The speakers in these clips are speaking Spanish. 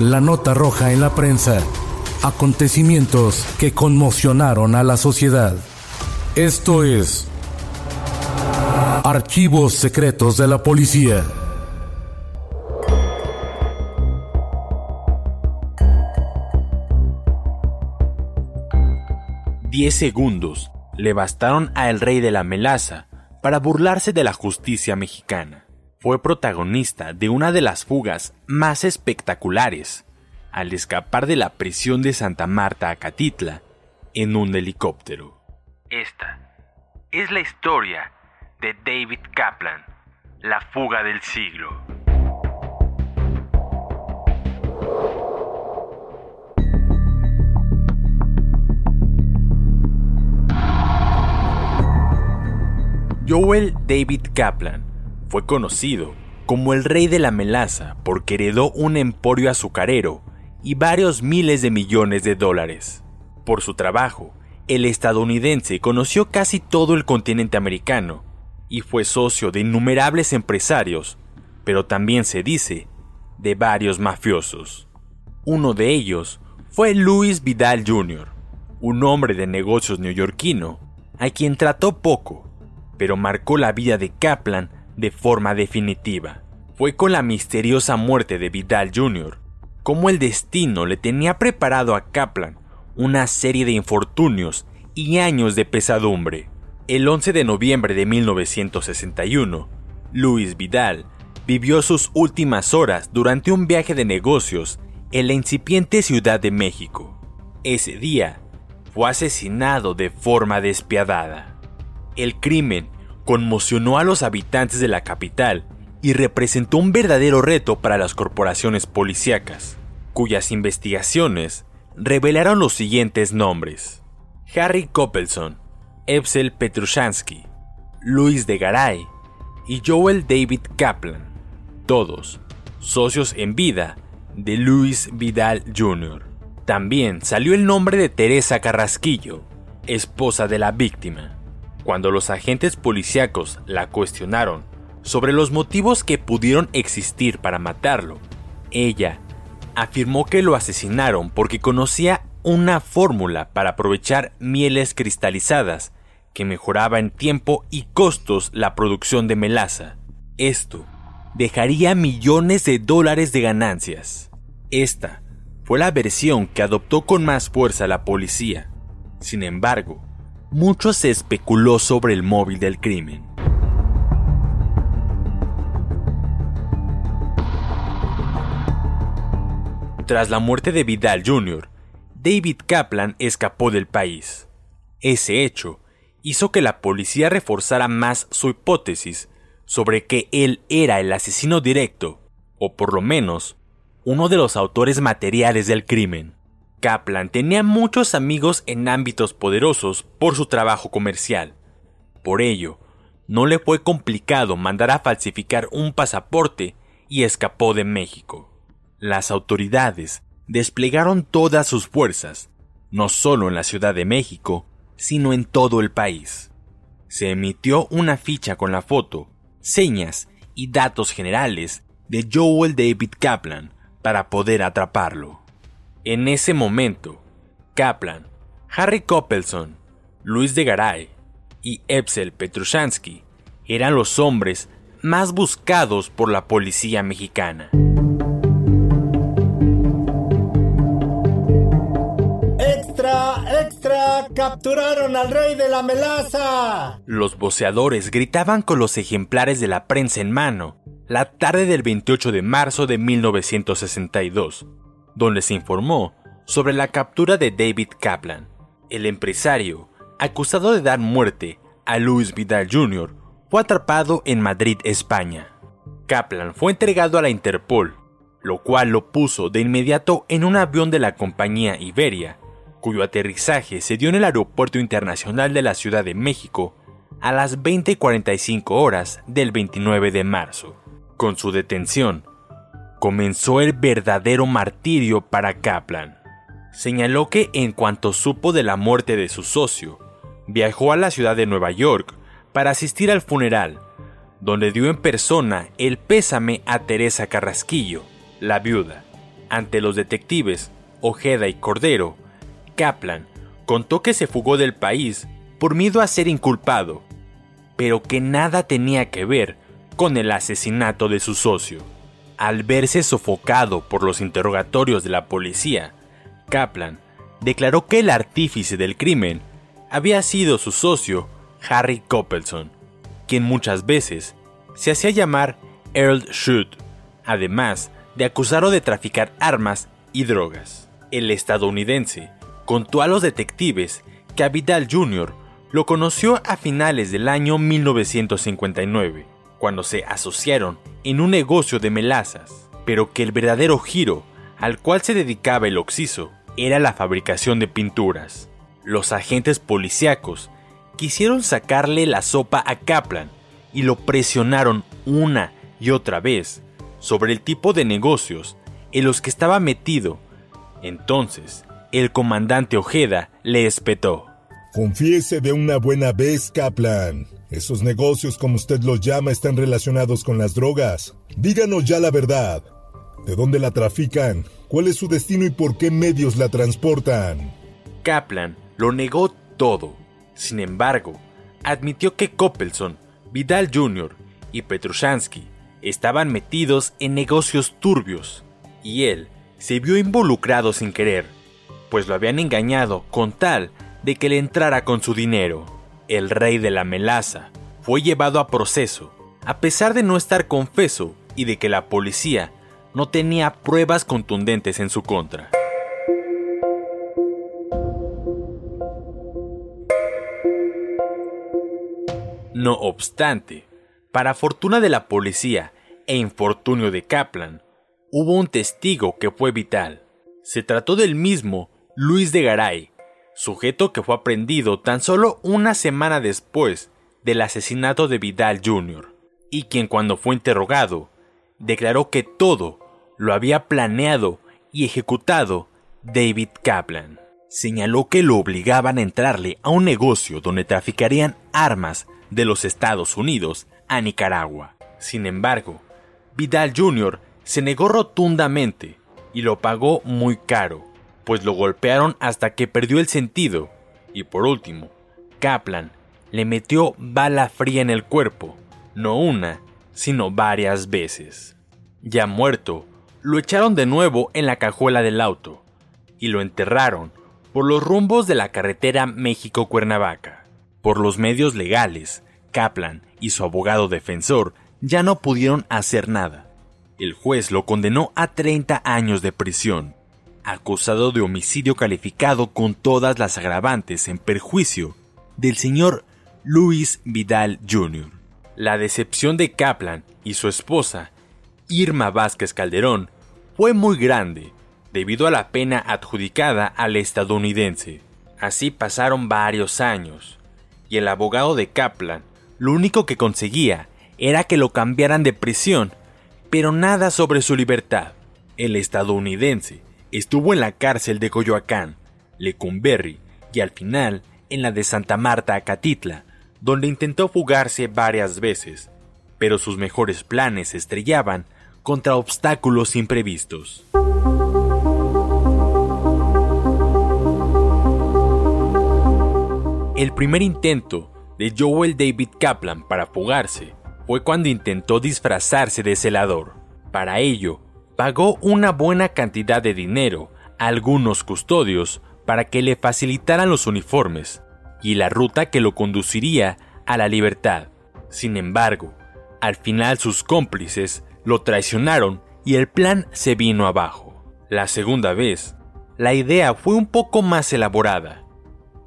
La nota roja en la prensa. Acontecimientos que conmocionaron a la sociedad. Esto es Archivos Secretos de la Policía. Diez segundos le bastaron a el rey de la melaza para burlarse de la justicia mexicana. Fue protagonista de una de las fugas más espectaculares al escapar de la prisión de Santa Marta a Catitla en un helicóptero. Esta es la historia de David Kaplan, la fuga del siglo. Joel David Kaplan fue conocido como el rey de la melaza porque heredó un emporio azucarero y varios miles de millones de dólares. Por su trabajo, el estadounidense conoció casi todo el continente americano y fue socio de innumerables empresarios, pero también se dice de varios mafiosos. Uno de ellos fue Louis Vidal Jr., un hombre de negocios neoyorquino, a quien trató poco, pero marcó la vida de Kaplan de forma definitiva. Fue con la misteriosa muerte de Vidal Jr. como el destino le tenía preparado a Kaplan una serie de infortunios y años de pesadumbre. El 11 de noviembre de 1961, Luis Vidal vivió sus últimas horas durante un viaje de negocios en la incipiente Ciudad de México. Ese día, fue asesinado de forma despiadada. El crimen conmocionó a los habitantes de la capital y representó un verdadero reto para las corporaciones policíacas, cuyas investigaciones revelaron los siguientes nombres: Harry Koppelson, Epsel Petrushansky, Luis de Garay y Joel David Kaplan, todos socios en vida de Luis Vidal Jr. También salió el nombre de Teresa Carrasquillo, esposa de la víctima. Cuando los agentes policíacos la cuestionaron sobre los motivos que pudieron existir para matarlo, ella afirmó que lo asesinaron porque conocía una fórmula para aprovechar mieles cristalizadas que mejoraba en tiempo y costos la producción de melaza. Esto dejaría millones de dólares de ganancias. Esta fue la versión que adoptó con más fuerza la policía. Sin embargo, mucho se especuló sobre el móvil del crimen. Tras la muerte de Vidal Jr., David Kaplan escapó del país. Ese hecho hizo que la policía reforzara más su hipótesis sobre que él era el asesino directo, o por lo menos, uno de los autores materiales del crimen. Kaplan tenía muchos amigos en ámbitos poderosos por su trabajo comercial. Por ello, no le fue complicado mandar a falsificar un pasaporte y escapó de México. Las autoridades desplegaron todas sus fuerzas, no solo en la Ciudad de México, sino en todo el país. Se emitió una ficha con la foto, señas y datos generales de Joel David Kaplan para poder atraparlo. En ese momento, Kaplan, Harry Coppelson, Luis de Garay, y Epsel Petrushansky eran los hombres más buscados por la policía mexicana. ¡Extra! ¡Extra! ¡Capturaron al rey de la melaza! Los voceadores gritaban con los ejemplares de la prensa en mano la tarde del 28 de marzo de 1962, donde se informó sobre la captura de David Kaplan, el empresario acusado de dar muerte a Luis Vidal Jr., fue atrapado en Madrid, España. Kaplan fue entregado a la Interpol, lo cual lo puso de inmediato en un avión de la compañía Iberia, cuyo aterrizaje se dio en el Aeropuerto Internacional de la Ciudad de México a las 20:45 horas del 29 de marzo. Con su detención, comenzó el verdadero martirio para Kaplan. Señaló que en cuanto supo de la muerte de su socio, viajó a la ciudad de Nueva York para asistir al funeral, donde dio en persona el pésame a Teresa Carrasquillo, la viuda. Ante los detectives Ojeda y Cordero, Kaplan contó que se fugó del país por miedo a ser inculpado, pero que nada tenía que ver con el asesinato de su socio. Al verse sofocado por los interrogatorios de la policía, Kaplan declaró que el artífice del crimen había sido su socio, Harry Coppelson, quien muchas veces se hacía llamar Earl Shoot, además de acusarlo de traficar armas y drogas. El estadounidense contó a los detectives que a Vidal Jr. lo conoció a finales del año 1959, cuando se asociaron en un negocio de melazas, pero que el verdadero giro al cual se dedicaba el Oxiso era la fabricación de pinturas los agentes policíacos quisieron sacarle la sopa a Kaplan y lo presionaron una y otra vez sobre el tipo de negocios en los que estaba metido. Entonces, el comandante Ojeda le espetó. Confiese de una buena vez, Kaplan. Esos negocios, como usted los llama, están relacionados con las drogas. Díganos ya la verdad. ¿De dónde la trafican? ¿Cuál es su destino y por qué medios la transportan? Kaplan lo negó todo. Sin embargo, admitió que Coppelson, Vidal Jr. y Petrushansky estaban metidos en negocios turbios, y él se vio involucrado sin querer, pues lo habían engañado con tal de que le entrara con su dinero. El rey de la melaza fue llevado a proceso, a pesar de no estar confeso y de que la policía no tenía pruebas contundentes en su contra. No obstante, para fortuna de la policía e infortunio de Kaplan, hubo un testigo que fue vital. Se trató del mismo Luis de Garay, sujeto que fue aprendido tan solo una semana después del asesinato de Vidal Jr., y quien cuando fue interrogado, declaró que todo lo había planeado y ejecutado David Kaplan. Señaló que lo obligaban a entrarle a un negocio donde traficarían armas de los Estados Unidos a Nicaragua. Sin embargo, Vidal Jr. se negó rotundamente y lo pagó muy caro, pues lo golpearon hasta que perdió el sentido. Y por último, Kaplan le metió bala fría en el cuerpo, no una, sino varias veces. Ya muerto, lo echaron de nuevo en la cajuela del auto y lo enterraron por los rumbos de la carretera México-Cuernavaca. Por los medios legales, Kaplan y su abogado defensor ya no pudieron hacer nada. El juez lo condenó a 30 años de prisión, acusado de homicidio calificado con todas las agravantes en perjuicio del señor Luis Vidal Jr. La decepción de Kaplan y su esposa, Irma Vázquez Calderón, fue muy grande debido a la pena adjudicada al estadounidense. Así pasaron varios años y el abogado de Kaplan lo único que conseguía era que lo cambiaran de prisión, pero nada sobre su libertad. El estadounidense estuvo en la cárcel de Coyoacán, Lecumberri y al final en la de Santa Marta, Acatitla, donde intentó fugarse varias veces, pero sus mejores planes se estrellaban contra obstáculos imprevistos. El primer intento de Joel David Kaplan para fugarse fue cuando intentó disfrazarse de celador. Para ello, pagó una buena cantidad de dinero a algunos custodios para que le facilitaran los uniformes y la ruta que lo conduciría a la libertad. Sin embargo, al final sus cómplices lo traicionaron y el plan se vino abajo. La segunda vez, la idea fue un poco más elaborada.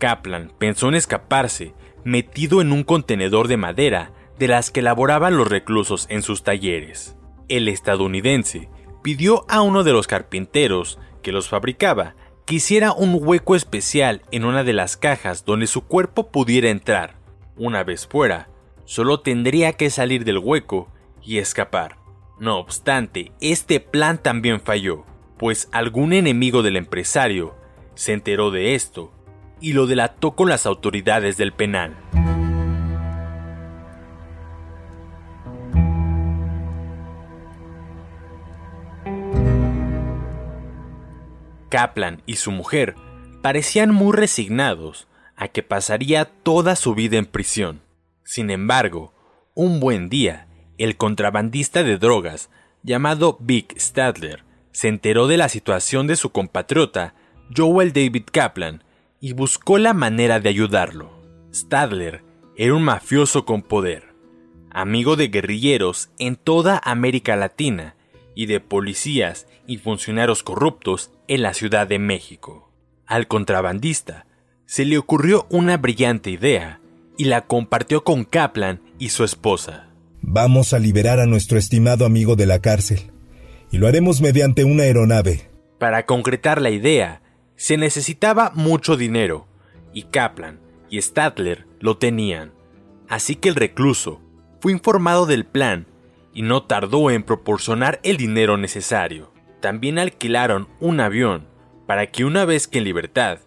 Kaplan pensó en escaparse metido en un contenedor de madera de las que elaboraban los reclusos en sus talleres. El estadounidense pidió a uno de los carpinteros que los fabricaba que hiciera un hueco especial en una de las cajas donde su cuerpo pudiera entrar. Una vez fuera, solo tendría que salir del hueco y escapar. No obstante, este plan también falló, pues algún enemigo del empresario se enteró de esto y lo delató con las autoridades del penal. Kaplan y su mujer parecían muy resignados a que pasaría toda su vida en prisión. Sin embargo, un buen día, el contrabandista de drogas llamado Vic Stadler se enteró de la situación de su compatriota Joel David Kaplan y buscó la manera de ayudarlo. Stadler era un mafioso con poder, amigo de guerrilleros en toda América Latina y de policías y funcionarios corruptos en la Ciudad de México. Al contrabandista se le ocurrió una brillante idea y la compartió con Kaplan y su esposa. Vamos a liberar a nuestro estimado amigo de la cárcel, y lo haremos mediante una aeronave. Para concretar la idea, se necesitaba mucho dinero, y Kaplan y Stadler lo tenían. Así que el recluso fue informado del plan y no tardó en proporcionar el dinero necesario. También alquilaron un avión para que una vez que en libertad,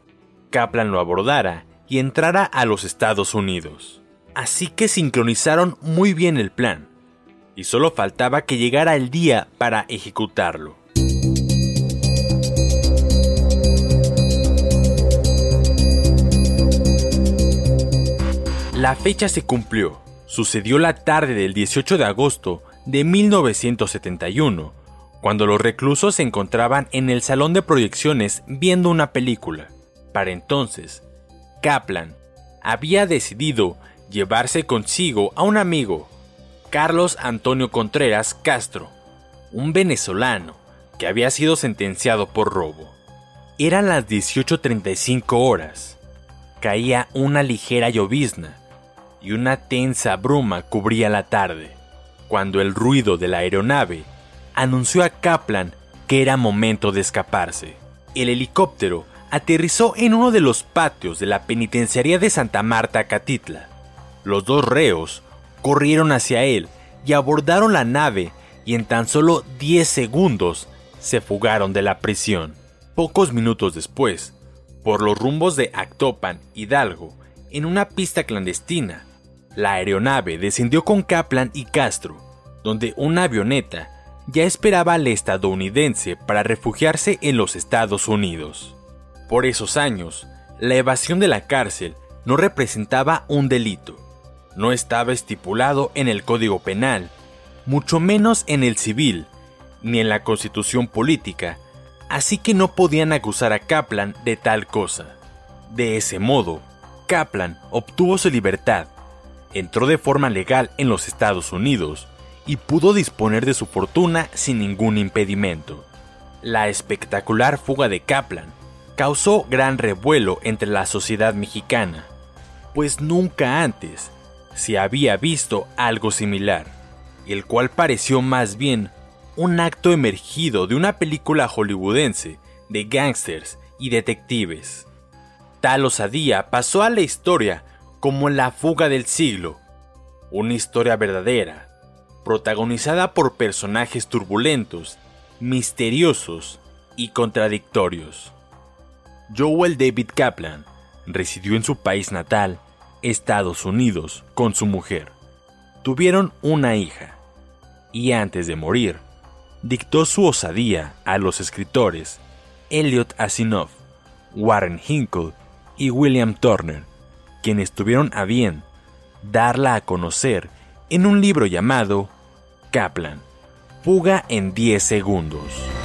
Kaplan lo abordara y entrara a los Estados Unidos. Así que sincronizaron muy bien el plan, y solo faltaba que llegara el día para ejecutarlo. La fecha se cumplió. Sucedió la tarde del 18 de agosto de 1971, cuando los reclusos se encontraban en el salón de proyecciones viendo una película. Para entonces, Kaplan había decidido llevarse consigo a un amigo, Carlos Antonio Contreras Castro, un venezolano que había sido sentenciado por robo. Eran las 18.35 horas. Caía una ligera llovizna y una tensa bruma cubría la tarde, cuando el ruido de la aeronave anunció a Kaplan que era momento de escaparse. El helicóptero aterrizó en uno de los patios de la penitenciaría de Santa Marta, Catitla. Los dos reos corrieron hacia él y abordaron la nave y en tan solo 10 segundos se fugaron de la prisión. Pocos minutos después, por los rumbos de Actopan, Hidalgo, en una pista clandestina, la aeronave descendió con Kaplan y Castro, donde una avioneta ya esperaba al estadounidense para refugiarse en los Estados Unidos. Por esos años, la evasión de la cárcel no representaba un delito, no estaba estipulado en el Código Penal, mucho menos en el civil, ni en la constitución política, así que no podían acusar a Kaplan de tal cosa. De ese modo, Kaplan obtuvo su libertad entró de forma legal en los Estados Unidos y pudo disponer de su fortuna sin ningún impedimento. La espectacular fuga de Kaplan causó gran revuelo entre la sociedad mexicana, pues nunca antes se había visto algo similar, el cual pareció más bien un acto emergido de una película hollywoodense de gángsters y detectives. Tal osadía pasó a la historia como La fuga del siglo, una historia verdadera, protagonizada por personajes turbulentos, misteriosos y contradictorios. Joel David Kaplan residió en su país natal, Estados Unidos, con su mujer. Tuvieron una hija, y antes de morir, dictó su osadía a los escritores Elliot Asimov, Warren Hinkle y William Turner, quienes tuvieron a bien darla a conocer en un libro llamado Kaplan, Fuga en 10 segundos.